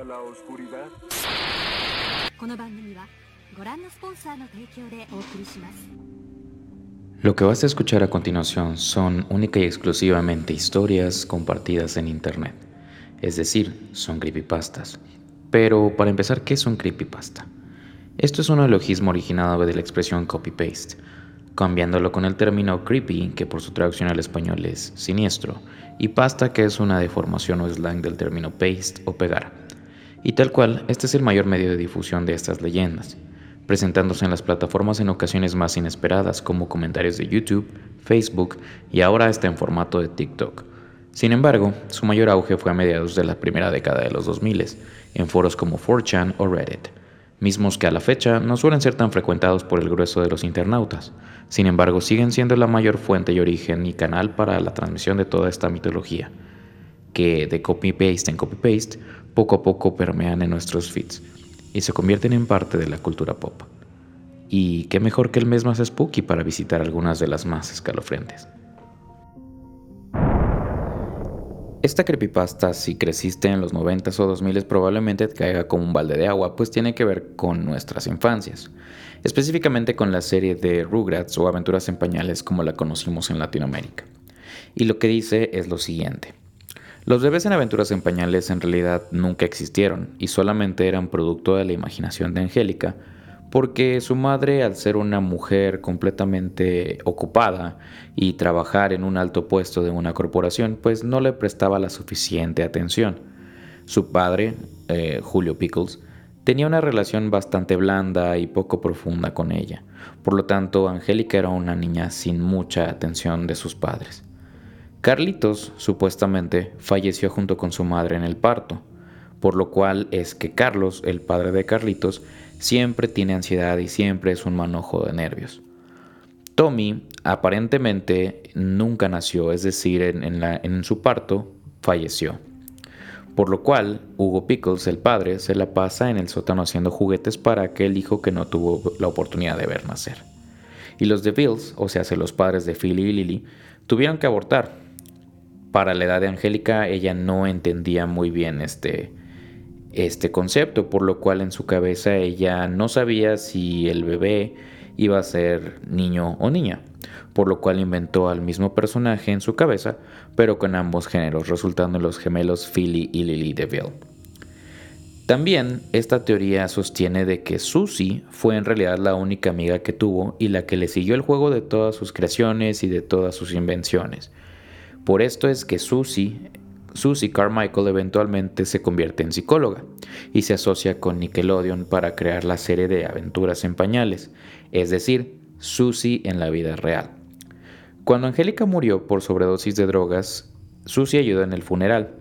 a la oscuridad? Lo que vas a escuchar a continuación son única y exclusivamente historias compartidas en internet, es decir, son creepypastas. Pero para empezar, ¿qué es un creepypasta? Esto es un neologismo originado de la expresión copy-paste, cambiándolo con el término creepy, que por su traducción al español es siniestro, y pasta, que es una deformación o slang del término paste o pegar. Y tal cual, este es el mayor medio de difusión de estas leyendas presentándose en las plataformas en ocasiones más inesperadas como comentarios de YouTube, Facebook y ahora está en formato de TikTok. Sin embargo, su mayor auge fue a mediados de la primera década de los 2000 en foros como 4chan o Reddit, mismos que a la fecha no suelen ser tan frecuentados por el grueso de los internautas. Sin embargo, siguen siendo la mayor fuente y origen y canal para la transmisión de toda esta mitología, que de copy-paste en copy-paste poco a poco permean en nuestros feeds y se convierten en parte de la cultura pop. Y qué mejor que el mes más spooky para visitar algunas de las más escalofriantes. Esta creepypasta, si creciste en los 90s o 2000s, probablemente te caiga como un balde de agua, pues tiene que ver con nuestras infancias, específicamente con la serie de Rugrats o Aventuras en Pañales como la conocimos en Latinoamérica. Y lo que dice es lo siguiente. Los bebés en aventuras en pañales en realidad nunca existieron y solamente eran producto de la imaginación de Angélica, porque su madre, al ser una mujer completamente ocupada y trabajar en un alto puesto de una corporación, pues no le prestaba la suficiente atención. Su padre, eh, Julio Pickles, tenía una relación bastante blanda y poco profunda con ella. Por lo tanto, Angélica era una niña sin mucha atención de sus padres. Carlitos, supuestamente, falleció junto con su madre en el parto, por lo cual es que Carlos, el padre de Carlitos, siempre tiene ansiedad y siempre es un manojo de nervios. Tommy aparentemente nunca nació, es decir, en, su parto falleció. Por lo cual, Hugo Pickles, el padre, se la pasa en el sótano haciendo juguetes para aquel hijo que no tuvo la oportunidad de ver nacer. Y los de Bills, o sea, los padres de Philly y Lily, tuvieron que abortar, para la edad de Angélica ella no entendía muy bien este, este concepto, por lo cual en su cabeza ella no sabía si el bebé iba a ser niño o niña, por lo cual inventó al mismo personaje en su cabeza, pero con ambos géneros, resultando en los gemelos Philly y Lily DeVille. También esta teoría sostiene de que Susie fue en realidad la única amiga que tuvo y la que le siguió el juego de todas sus creaciones y de todas sus invenciones, por esto es que Susie, Carmichael eventualmente se convierte en psicóloga y se asocia con Nickelodeon para crear la serie de aventuras en pañales, es decir, Susie en la vida real. Cuando Angélica murió por sobredosis de drogas, Susie ayudó en el funeral.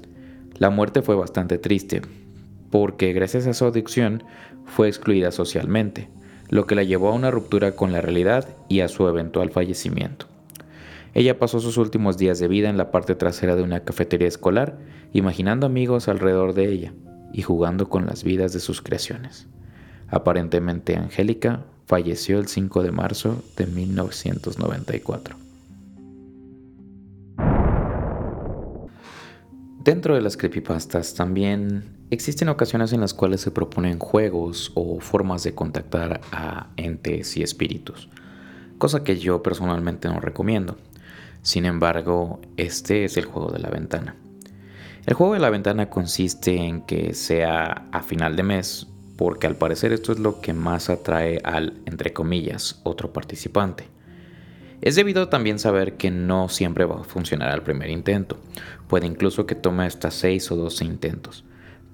La muerte fue bastante triste, porque gracias a su adicción fue excluida socialmente, lo que la llevó a una ruptura con la realidad y a su eventual fallecimiento. Ella pasó sus últimos días de vida en la parte trasera de una cafetería escolar, imaginando amigos alrededor de ella y jugando con las vidas de sus creaciones. Aparentemente Angélica falleció el 5 de marzo de 1994. Dentro de las creepypastas también existen ocasiones en las cuales se proponen juegos o formas de contactar a entes y espíritus, cosa que yo personalmente no recomiendo. Sin embargo, este es el juego de la ventana. El juego de la ventana consiste en que sea a final de mes, porque al parecer esto es lo que más atrae al, entre comillas, otro participante. Es debido también saber que no siempre va a funcionar al primer intento, puede incluso que tome hasta 6 o 12 intentos.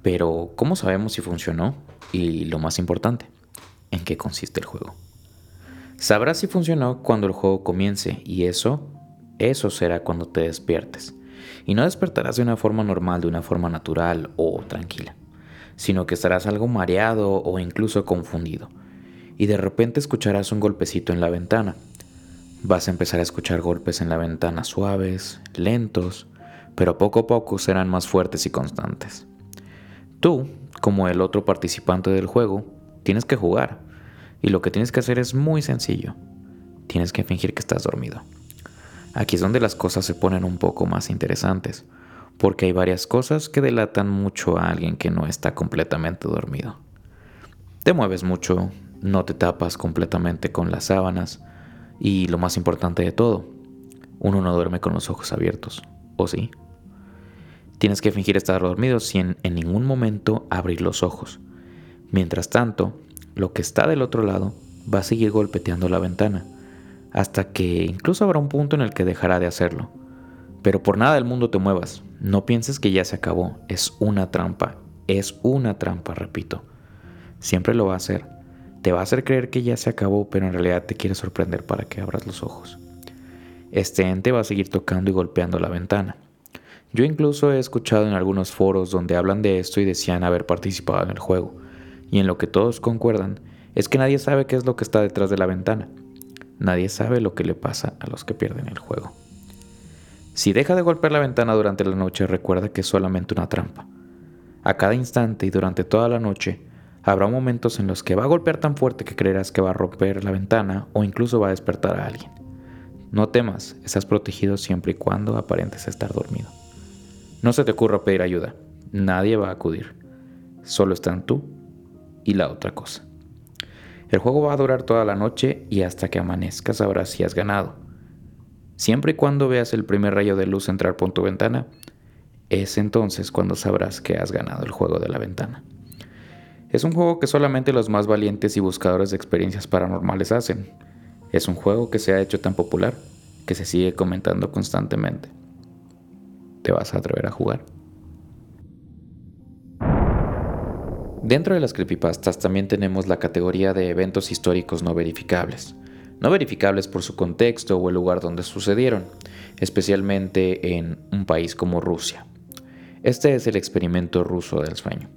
Pero, ¿cómo sabemos si funcionó? Y lo más importante, ¿en qué consiste el juego? Sabrás si funcionó cuando el juego comience y eso eso será cuando te despiertes. Y no despertarás de una forma normal, de una forma natural o tranquila, sino que estarás algo mareado o incluso confundido. Y de repente escucharás un golpecito en la ventana. Vas a empezar a escuchar golpes en la ventana suaves, lentos, pero poco a poco serán más fuertes y constantes. Tú, como el otro participante del juego, tienes que jugar. Y lo que tienes que hacer es muy sencillo. Tienes que fingir que estás dormido. Aquí es donde las cosas se ponen un poco más interesantes, porque hay varias cosas que delatan mucho a alguien que no está completamente dormido. Te mueves mucho, no te tapas completamente con las sábanas y lo más importante de todo, uno no duerme con los ojos abiertos, ¿o sí? Tienes que fingir estar dormido sin en ningún momento abrir los ojos. Mientras tanto, lo que está del otro lado va a seguir golpeteando la ventana, hasta que incluso habrá un punto en el que dejará de hacerlo. Pero por nada del mundo te muevas, no pienses que ya se acabó, es una trampa, es una trampa, repito. Siempre lo va a hacer. Te va a hacer creer que ya se acabó, pero en realidad te quiere sorprender para que abras los ojos. Este ente va a seguir tocando y golpeando la ventana. Yo incluso he escuchado en algunos foros donde hablan de esto y decían haber participado en el juego, y en lo que todos concuerdan es que nadie sabe qué es lo que está detrás de la ventana. Nadie sabe lo que le pasa a los que pierden el juego. Si deja de golpear la ventana durante la noche, recuerda que es solamente una trampa. A cada instante y durante toda la noche, habrá momentos en los que va a golpear tan fuerte que creerás que va a romper la ventana o incluso va a despertar a alguien. No temas, estás protegido siempre y cuando aparentes estar dormido. No se te ocurra pedir ayuda, nadie va a acudir. Solo están tú y la otra cosa. El juego va a durar toda la noche y hasta que amanezca sabrás si has ganado. Siempre y cuando veas el primer rayo de luz entrar por tu ventana, es entonces cuando sabrás que has ganado el juego de la ventana. Es un juego que solamente los más valientes y buscadores de experiencias paranormales hacen. Es un juego que se ha hecho tan popular que se sigue comentando constantemente. ¿Te vas a atrever a jugar? Dentro de las creepypastas también tenemos la categoría de eventos históricos no verificables. No verificables por su contexto o el lugar donde sucedieron, especialmente en un país como Rusia. Este es el experimento ruso del sueño.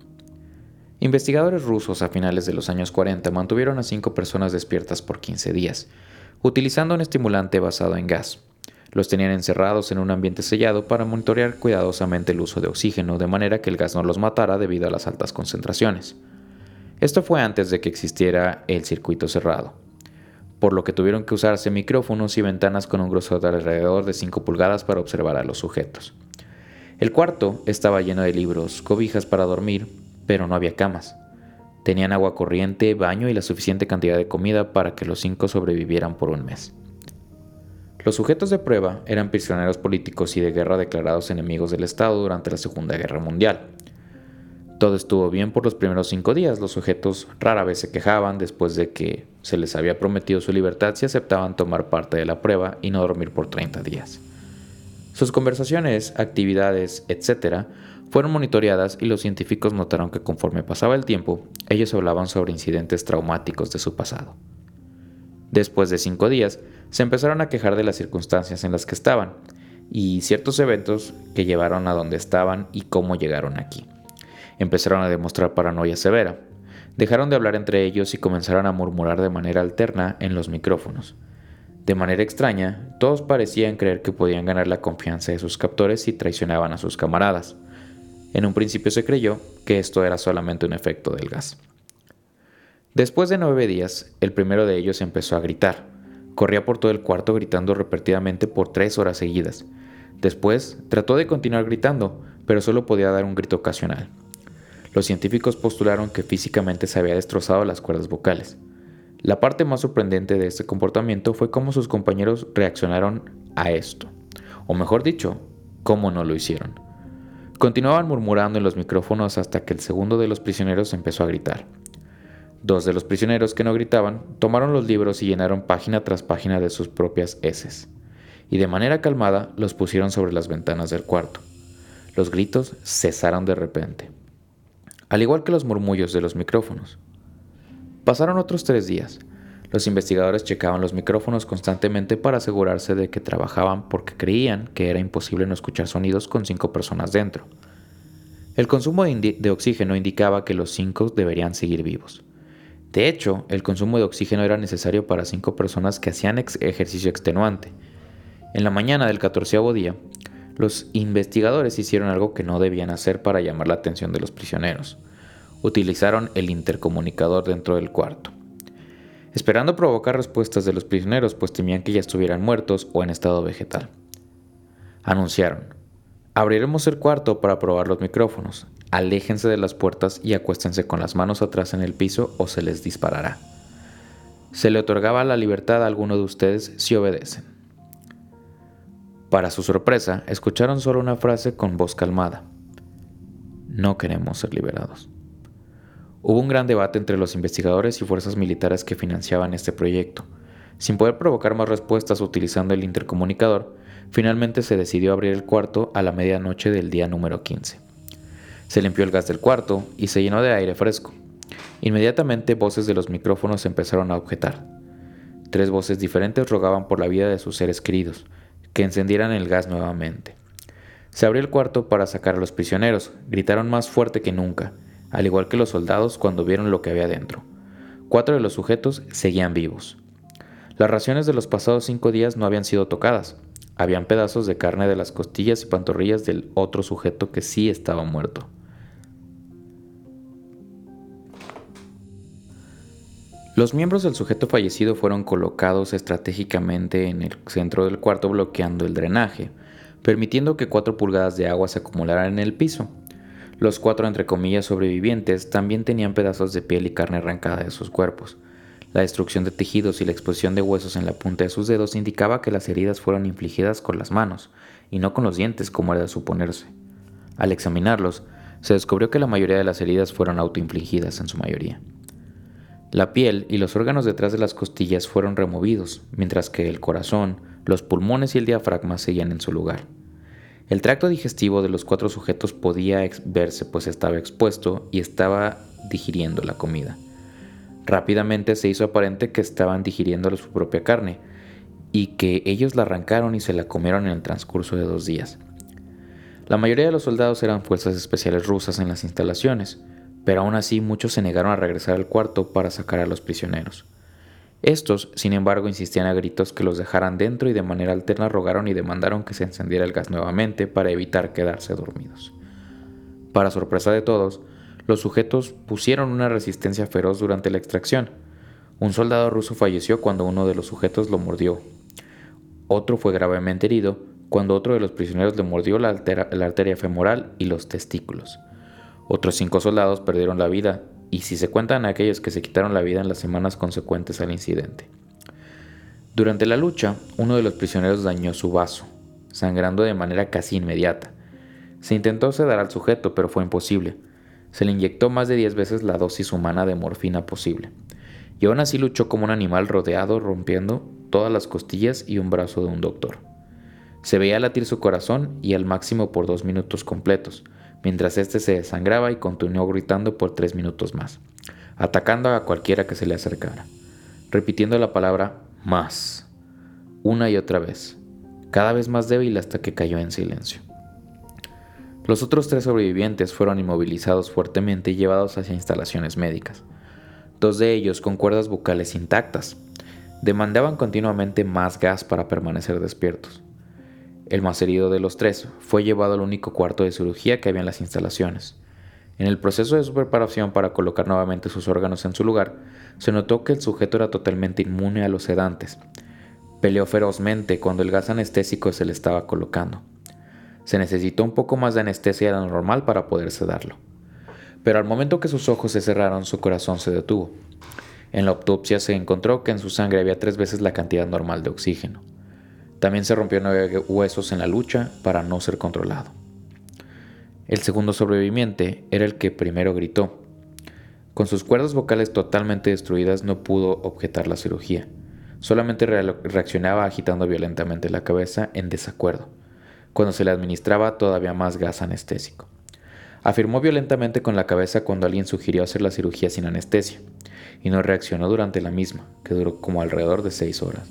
Investigadores rusos a finales de los años 40 mantuvieron a cinco personas despiertas por 15 días, utilizando un estimulante basado en gas. Los tenían encerrados en un ambiente sellado para monitorear cuidadosamente el uso de oxígeno de manera que el gas no los matara debido a las altas concentraciones. Esto fue antes de que existiera el circuito cerrado, por lo que tuvieron que usarse micrófonos y ventanas con un grosor de alrededor de 5 pulgadas para observar a los sujetos. El cuarto estaba lleno de libros, cobijas para dormir, pero no había camas. Tenían agua corriente, baño y la suficiente cantidad de comida para que los cinco sobrevivieran por un mes. Los sujetos de prueba eran prisioneros políticos y de guerra declarados enemigos del Estado durante la Segunda Guerra Mundial. Todo estuvo bien por los primeros cinco días, los sujetos rara vez se quejaban después de que se les había prometido su libertad si aceptaban tomar parte de la prueba y no dormir por 30 días. Sus conversaciones, actividades, etc., fueron monitoreadas y los científicos notaron que conforme pasaba el tiempo, ellos hablaban sobre incidentes traumáticos de su pasado. Después de cinco días, se empezaron a quejar de las circunstancias en las que estaban y ciertos eventos que llevaron a donde estaban y cómo llegaron aquí. Empezaron a demostrar paranoia severa. Dejaron de hablar entre ellos y comenzaron a murmurar de manera alterna en los micrófonos. De manera extraña, todos parecían creer que podían ganar la confianza de sus captores si traicionaban a sus camaradas. En un principio se creyó que esto era solamente un efecto del gas. Después de nueve días, el primero de ellos empezó a gritar. Corría por todo el cuarto gritando repetidamente por tres horas seguidas. Después trató de continuar gritando, pero solo podía dar un grito ocasional. Los científicos postularon que físicamente se había destrozado las cuerdas vocales. La parte más sorprendente de este comportamiento fue cómo sus compañeros reaccionaron a esto, o mejor dicho, cómo no lo hicieron. Continuaban murmurando en los micrófonos hasta que el segundo de los prisioneros empezó a gritar. Dos de los prisioneros que no gritaban tomaron los libros y llenaron página tras página de sus propias heces, y de manera calmada los pusieron sobre las ventanas del cuarto. Los gritos cesaron de repente, al igual que los murmullos de los micrófonos. Pasaron otros tres días. Los investigadores checaban los micrófonos constantemente para asegurarse de que trabajaban porque creían que era imposible no escuchar sonidos con cinco personas dentro. El consumo de, oxígeno indicaba que los cinco deberían seguir vivos. De hecho, el consumo de oxígeno era necesario para cinco personas que hacían ejercicio extenuante. En la mañana del catorceavo día, los investigadores hicieron algo que no debían hacer para llamar la atención de los prisioneros. Utilizaron el intercomunicador dentro del cuarto esperando provocar respuestas de los prisioneros, pues temían que ya estuvieran muertos o en estado vegetal. Anunciaron, Abriremos el cuarto para probar los micrófonos. Aléjense de las puertas y acuéstense con las manos atrás en el piso o se les disparará. Se le otorgaba la libertad a alguno de ustedes si obedecen. Para su sorpresa, escucharon solo una frase con voz calmada. No queremos ser liberados. Hubo un gran debate entre los investigadores y fuerzas militares que financiaban este proyecto. Sin poder provocar más respuestas utilizando el intercomunicador, finalmente se decidió abrir el cuarto a la medianoche del día número 15. Se limpió el gas del cuarto y se llenó de aire fresco. Inmediatamente voces de los micrófonos empezaron a objetar. Tres voces diferentes rogaban por la vida de sus seres queridos, que encendieran el gas nuevamente. Se abrió el cuarto para sacar a los prisioneros, gritaron más fuerte que nunca, al igual que los soldados cuando vieron lo que había dentro. Cuatro de los sujetos seguían vivos. Las raciones de los pasados cinco días no habían sido tocadas. Habían pedazos de carne de las costillas y pantorrillas del otro sujeto que sí estaba muerto. Los miembros del sujeto fallecido fueron colocados estratégicamente en el centro del cuarto bloqueando el drenaje, permitiendo que cuatro pulgadas de agua se acumularan en el piso. Los cuatro, entre comillas, sobrevivientes también tenían pedazos de piel y carne arrancada de sus cuerpos. La destrucción de tejidos y la exposición de huesos en la punta de sus dedos indicaba que las heridas fueron infligidas con las manos, y no con los dientes como era de suponerse. Al examinarlos, se descubrió que la mayoría de las heridas fueron autoinfligidas en su mayoría. La piel y los órganos detrás de las costillas fueron removidos, mientras que el corazón, los pulmones y el diafragma seguían en su lugar. El tracto digestivo de los cuatro sujetos podía verse pues estaba expuesto y estaba digiriendo la comida. Rápidamente se hizo aparente que estaban digiriendo su propia carne y que ellos la arrancaron y se la comieron en el transcurso de dos días. La mayoría de los soldados eran fuerzas especiales rusas en las instalaciones, pero aún así muchos se negaron a regresar al cuarto para sacar a los prisioneros. Estos, sin embargo, insistían a gritos que los dejaran dentro y de manera alterna rogaron y demandaron que se encendiera el gas nuevamente para evitar quedarse dormidos. Para sorpresa de todos, los sujetos pusieron una resistencia feroz durante la extracción. Un soldado ruso falleció cuando uno de los sujetos lo mordió. Otro fue gravemente herido cuando otro de los prisioneros le mordió la, la arteria femoral y los testículos. Otros cinco soldados perdieron la vida y si se cuentan aquellos que se quitaron la vida en las semanas consecuentes al incidente. Durante la lucha, uno de los prisioneros dañó su vaso, sangrando de manera casi inmediata. Se intentó sedar al sujeto, pero fue imposible. Se le inyectó más de 10 veces la dosis humana de morfina posible. Y aún así luchó como un animal rodeado, rompiendo todas las costillas y un brazo de un doctor. Se veía latir su corazón y al máximo por dos minutos completos, mientras éste se desangraba y continuó gritando por tres minutos más, atacando a cualquiera que se le acercara, repitiendo la palabra más, una y otra vez, cada vez más débil hasta que cayó en silencio. Los otros tres sobrevivientes fueron inmovilizados fuertemente y llevados hacia instalaciones médicas. Dos de ellos con cuerdas bucales intactas. Demandaban continuamente más gas para permanecer despiertos. El más herido de los tres fue llevado al único cuarto de cirugía que había en las instalaciones. En el proceso de su preparación para colocar nuevamente sus órganos en su lugar, se notó que el sujeto era totalmente inmune a los sedantes. Peleó ferozmente cuando el gas anestésico se le estaba colocando. Se necesitó un poco más de anestesia de la normal para poder sedarlo. Pero al momento que sus ojos se cerraron, su corazón se detuvo. En la autopsia se encontró que en su sangre había tres veces la cantidad normal de oxígeno. También se rompió nueve huesos en la lucha para no ser controlado. El segundo sobreviviente era el que primero gritó. Con sus cuerdas vocales totalmente destruidas no pudo objetar la cirugía. Solamente reaccionaba agitando violentamente la cabeza en desacuerdo, cuando se le administraba todavía más gas anestésico. Afirmó violentamente con la cabeza cuando alguien sugirió hacer la cirugía sin anestesia, y no reaccionó durante la misma, que duró como alrededor de seis horas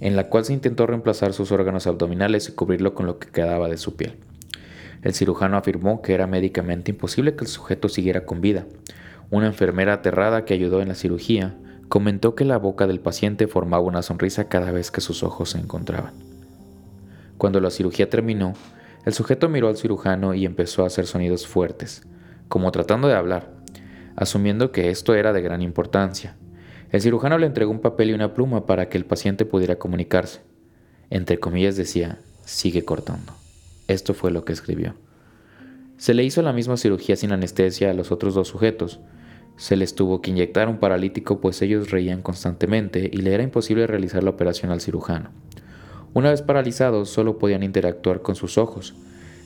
en la cual se intentó reemplazar sus órganos abdominales y cubrirlo con lo que quedaba de su piel. El cirujano afirmó que era médicamente imposible que el sujeto siguiera con vida. Una enfermera aterrada que ayudó en la cirugía comentó que la boca del paciente formaba una sonrisa cada vez que sus ojos se encontraban. Cuando la cirugía terminó, el sujeto miró al cirujano y empezó a hacer sonidos fuertes, como tratando de hablar, asumiendo que esto era de gran importancia, el cirujano le entregó un papel y una pluma para que el paciente pudiera comunicarse. Entre comillas decía, sigue cortando. Esto fue lo que escribió. Se le hizo la misma cirugía sin anestesia a los otros dos sujetos. Se les tuvo que inyectar un paralítico pues ellos reían constantemente y le era imposible realizar la operación al cirujano. Una vez paralizados solo podían interactuar con sus ojos.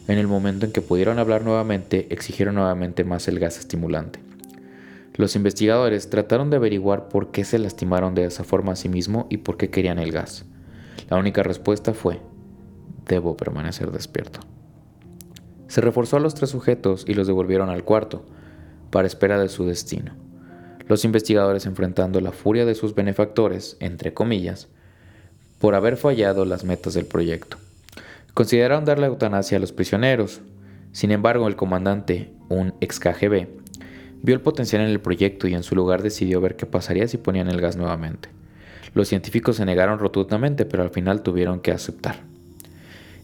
En el momento en que pudieron hablar nuevamente, exigieron nuevamente más el gas estimulante. Los investigadores trataron de averiguar por qué se lastimaron de esa forma a sí mismo y por qué querían el gas. La única respuesta fue, debo permanecer despierto. Se reforzó a los tres sujetos y los devolvieron al cuarto, para espera de su destino. Los investigadores enfrentando la furia de sus benefactores, entre comillas, por haber fallado las metas del proyecto. Consideraron darle eutanasia a los prisioneros. Sin embargo, el comandante, un ex KGB, vio el potencial en el proyecto y en su lugar decidió ver qué pasaría si ponían el gas nuevamente. Los científicos se negaron rotundamente, pero al final tuvieron que aceptar.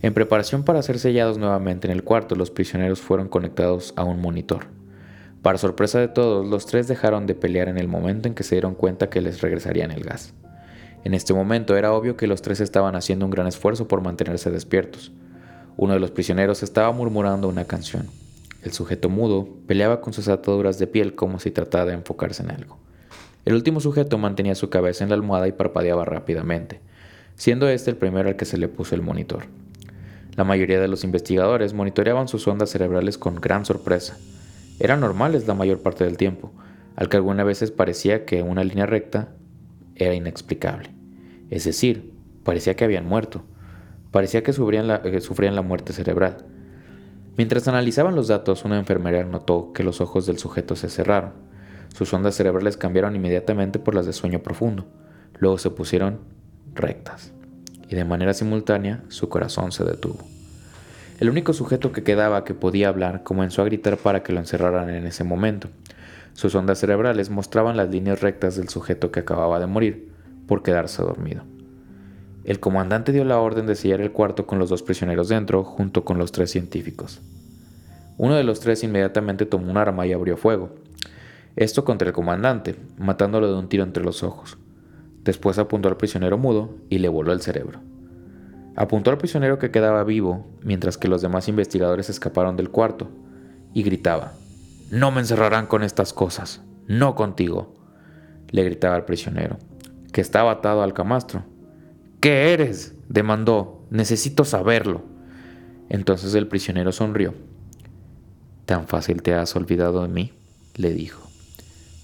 En preparación para ser sellados nuevamente en el cuarto, los prisioneros fueron conectados a un monitor. Para sorpresa de todos, los tres dejaron de pelear en el momento en que se dieron cuenta que les regresarían el gas. En este momento era obvio que los tres estaban haciendo un gran esfuerzo por mantenerse despiertos. Uno de los prisioneros estaba murmurando una canción. El sujeto mudo peleaba con sus ataduras de piel como si tratara de enfocarse en algo. El último sujeto mantenía su cabeza en la almohada y parpadeaba rápidamente, siendo este el primero al que se le puso el monitor. La mayoría de los investigadores monitoreaban sus ondas cerebrales con gran sorpresa. Eran normales la mayor parte del tiempo, al que algunas veces parecía que una línea recta era inexplicable. Es decir, parecía que habían muerto. Parecía que sufrían la, que sufrían la muerte cerebral. Mientras analizaban los datos, una enfermera notó que los ojos del sujeto se cerraron. Sus ondas cerebrales cambiaron inmediatamente por las de sueño profundo. Luego se pusieron rectas y de manera simultánea su corazón se detuvo. El único sujeto que quedaba que podía hablar comenzó a gritar para que lo encerraran en ese momento. Sus ondas cerebrales mostraban las líneas rectas del sujeto que acababa de morir por quedarse dormido. El comandante dio la orden de sellar el cuarto con los dos prisioneros dentro junto con los tres científicos. Uno de los tres inmediatamente tomó un arma y abrió fuego. Esto contra el comandante, matándolo de un tiro entre los ojos. Después apuntó al prisionero mudo y le voló el cerebro. Apuntó al prisionero que quedaba vivo mientras que los demás investigadores escaparon del cuarto y gritaba, No me encerrarán con estas cosas, no contigo, le gritaba al prisionero, que estaba atado al camastro. ¿Qué eres? demandó, necesito saberlo. Entonces el prisionero sonrió. ¿Tan fácil te has olvidado de mí? le dijo.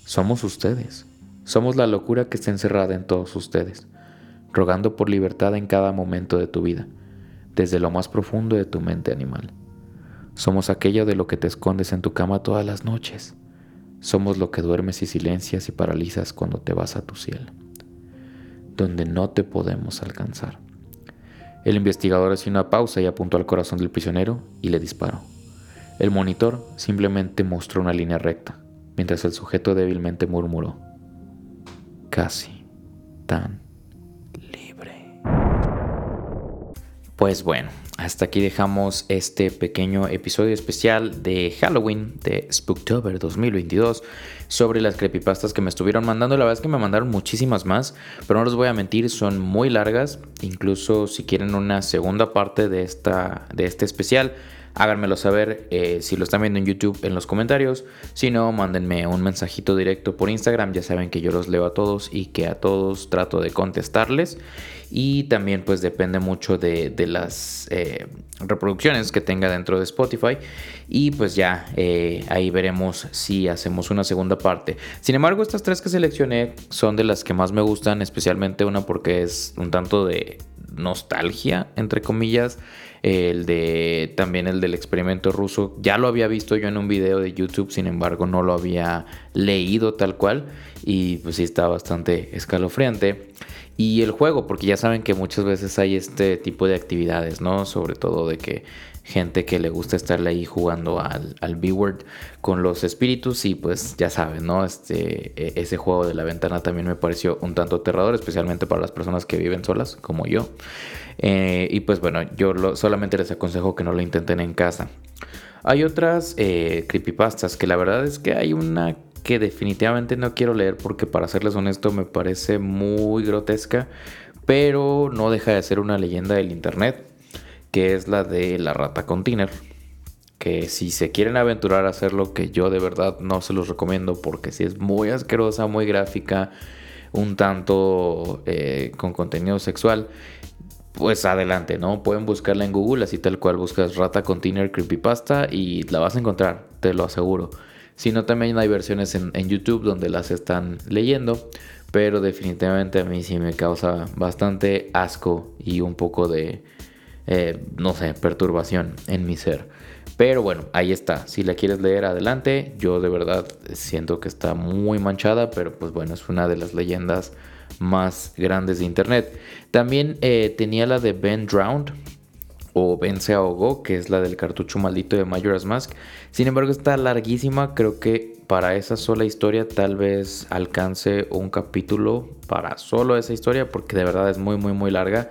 Somos ustedes. Somos la locura que está encerrada en todos ustedes, rogando por libertad en cada momento de tu vida, desde lo más profundo de tu mente animal. Somos aquello de lo que te escondes en tu cama todas las noches. Somos lo que duermes y silencias y paralizas cuando te vas a tu cielo, donde no te podemos alcanzar. El investigador hizo una pausa y apuntó al corazón del prisionero y le disparó. El monitor simplemente mostró una línea recta, mientras el sujeto débilmente murmuró casi tan libre. Pues bueno, hasta aquí dejamos este pequeño episodio especial de Halloween de Spooktober 2022 sobre las creepypastas que me estuvieron mandando. La verdad es que me mandaron muchísimas más, pero no les voy a mentir, son muy largas. Incluso si quieren una segunda parte de, esta, de este especial, háganmelo saber eh, si lo están viendo en YouTube en los comentarios. Si no, mándenme un mensajito directo por Instagram. Ya saben que yo los leo a todos y que a todos trato de contestarles. Y también pues depende mucho de, las eh, reproducciones que tenga dentro de Spotify. Y pues ya eh, ahí veremos si hacemos una segunda parte. Sin embargo, estas tres que seleccioné son de las que más me gustan. Especialmente una porque es un tanto de nostalgia, entre comillas el de también el del experimento ruso. Ya lo había visto yo en un video de YouTube, sin embargo no lo había leído tal cual y pues sí está bastante escalofriante. Y el juego, porque ya saben que muchas veces hay este tipo de actividades, ¿no? Sobre todo de que gente que le gusta estarle ahí jugando al, al B-Word con los espíritus y pues ya saben, ¿no? Este, e, ese juego de la ventana también me pareció un tanto aterrador, especialmente para las personas que viven solas, como yo. Eh, y pues bueno, yo solamente les aconsejo que no lo intenten en casa. Hay otras eh, creepypastas que la verdad es que hay una que definitivamente no quiero leer porque para serles honesto me parece muy grotesca, pero no deja de ser una leyenda del internet que es la de la rata container. Que si se quieren aventurar a hacerlo, que yo de verdad no se los recomiendo porque si es muy asquerosa, muy gráfica, un tanto eh, con contenido sexual, pues adelante, ¿no? Pueden buscarla en Google, así tal cual buscas Rata Container Creepypasta y la vas a encontrar, te lo aseguro. Si no, también hay versiones en, YouTube donde las están leyendo, pero definitivamente a mí sí me causa bastante asco y un poco de, eh, no sé, perturbación en mi ser. Pero bueno, ahí está. Si la quieres leer adelante, yo de verdad siento que está muy manchada, pero pues bueno, es una de las leyendas más grandes de internet. También eh, tenía la de Ben Drowned, o Ben se ahogó, que es la del cartucho maldito de Majora's Mask. Sin embargo, está larguísima. Creo que para esa sola historia tal vez alcance un capítulo para solo esa historia, porque de verdad es muy, muy, muy larga.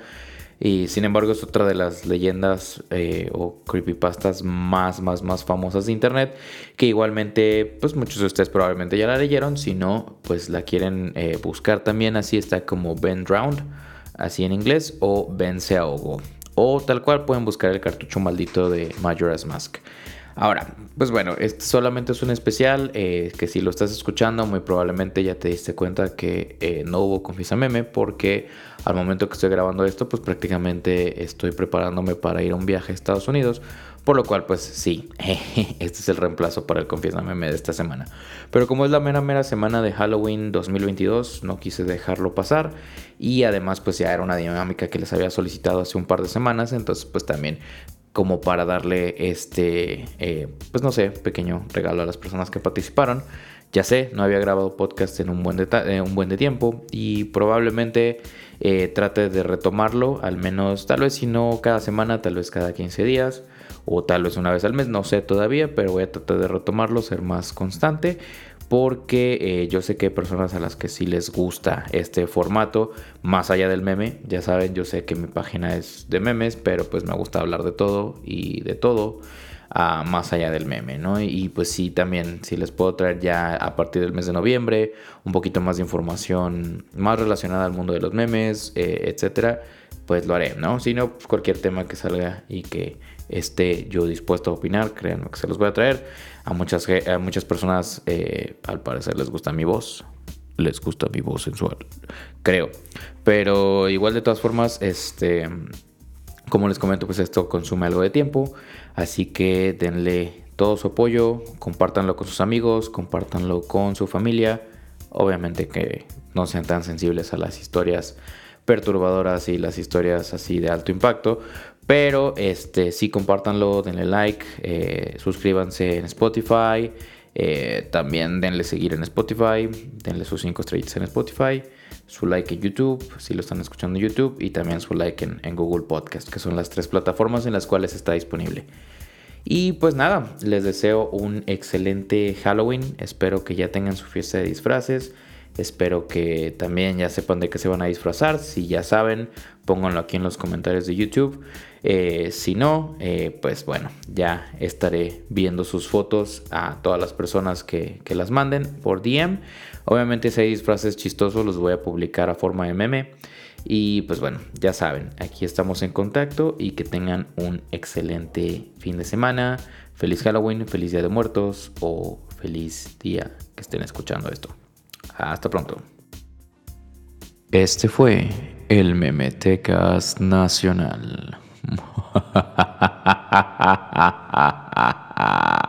Y sin embargo es otra de las leyendas eh, o creepypastas más, más, más famosas de internet. Que igualmente, pues muchos de ustedes probablemente ya la leyeron. Si no, pues la quieren eh, buscar también. Así está como Ben Drowned, así en inglés, o Ben se ahogó. O tal cual pueden buscar el cartucho maldito de Majora's Mask. Ahora, pues bueno, solamente es un especial eh, que si lo estás escuchando muy probablemente ya te diste cuenta que eh, no hubo Confiesa Meme porque al momento que estoy grabando esto pues prácticamente estoy preparándome para ir a un viaje a Estados Unidos por lo cual, pues sí, este es el reemplazo para el Confiesa Meme de esta semana. Pero como es la mera mera semana de Halloween 2022, no quise dejarlo pasar. Y además, pues ya era una dinámica que les había solicitado hace un par de semanas. Entonces, pues también como para darle este, eh, pues no sé, pequeño regalo a las personas que participaron. Ya sé, no había grabado podcast en un buen eh, un buen de tiempo y probablemente eh, trate de retomarlo, al menos tal vez si no cada semana, tal vez cada 15 días o tal vez una vez al mes, no sé todavía, pero voy a tratar de retomarlo, ser más constante, porque eh, yo sé que hay personas a las que sí les gusta este formato, más allá del meme, ya saben, yo sé que mi página es de memes, pero pues me gusta hablar de todo y de todo. Ah, más allá del meme, ¿no? Y, pues sí, también, si les puedo traer ya a partir del mes de noviembre un poquito más de información más relacionada al mundo de los memes, eh, etcétera, pues lo haré, ¿no? Si no, pues cualquier tema que salga y que esté yo dispuesto a opinar, créanme que se los voy a traer. A muchas, a muchas personas eh, al parecer les gusta mi voz, les gusta mi voz sensual, creo. Pero igual de todas formas, este, como les comento, pues esto consume algo de tiempo, así que denle todo su apoyo, compártanlo con sus amigos, compártanlo con su familia. Obviamente que no sean tan sensibles a las historias perturbadoras y las historias así de alto impacto, pero este, sí, compártanlo, denle like, eh, suscríbanse en Spotify. Eh, también denle seguir en Spotify, denle sus 5 estrellitas en Spotify, su like en YouTube, si lo están escuchando en YouTube, y también su like en, en, Google Podcast, que son las tres plataformas en las cuales está disponible. Y pues nada, les deseo un excelente Halloween, espero que ya tengan su fiesta de disfraces, espero que también ya sepan de qué se van a disfrazar, si ya saben, pónganlo aquí en los comentarios de YouTube. Eh, si no, eh, pues bueno, ya estaré viendo sus fotos a todas las personas que, las manden por DM. Obviamente si hay disfraces chistosos los voy a publicar a forma de meme. Y pues bueno, ya saben, aquí estamos en contacto y que tengan un excelente fin de semana. Feliz Halloween, feliz Día de Muertos o feliz día que estén escuchando esto. Hasta pronto. Este fue el Memetecas Nacional.